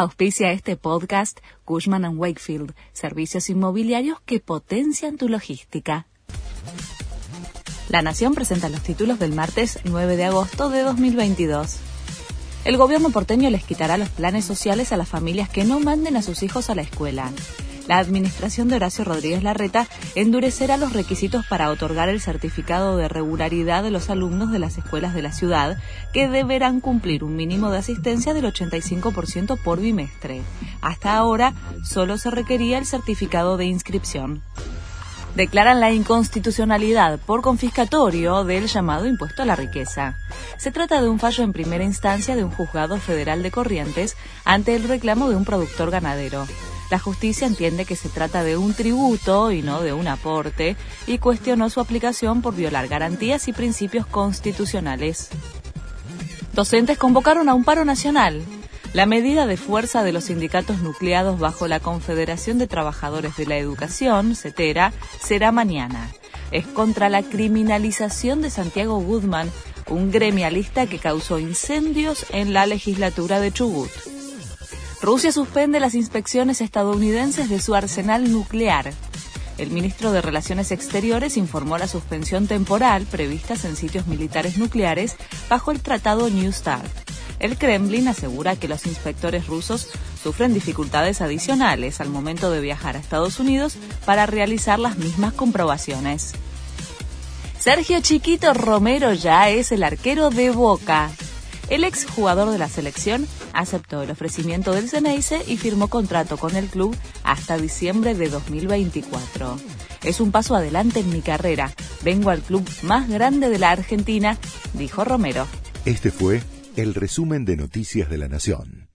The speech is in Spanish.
Auspicia este podcast Cushman ⁇ Wakefield, servicios inmobiliarios que potencian tu logística. La Nación presenta los títulos del martes 9 de agosto de 2022. El gobierno porteño les quitará los planes sociales a las familias que no manden a sus hijos a la escuela la administración de Horacio Rodríguez Larreta endurecerá los requisitos para otorgar el certificado de regularidad de los alumnos de las escuelas de la ciudad, que deberán cumplir un mínimo de asistencia del 85% por bimestre. Hasta ahora solo se requería el certificado de inscripción declaran la inconstitucionalidad por confiscatorio del llamado impuesto a la riqueza. Se trata de un fallo en primera instancia de un juzgado federal de Corrientes ante el reclamo de un productor ganadero. La justicia entiende que se trata de un tributo y no de un aporte y cuestionó su aplicación por violar garantías y principios constitucionales. Docentes convocaron a un paro nacional. La medida de fuerza de los sindicatos nucleados bajo la Confederación de Trabajadores de la Educación, CETERA, será mañana. Es contra la criminalización de Santiago Goodman, un gremialista que causó incendios en la legislatura de Chubut. Rusia suspende las inspecciones estadounidenses de su arsenal nuclear. El ministro de Relaciones Exteriores informó la suspensión temporal previstas en sitios militares nucleares bajo el Tratado New START. El Kremlin asegura que los inspectores rusos sufren dificultades adicionales al momento de viajar a Estados Unidos para realizar las mismas comprobaciones. Sergio Chiquito Romero ya es el arquero de Boca. El exjugador de la selección aceptó el ofrecimiento del Ceneice y firmó contrato con el club hasta diciembre de 2024. Es un paso adelante en mi carrera. Vengo al club más grande de la Argentina, dijo Romero. Este fue el resumen de Noticias de la Nación.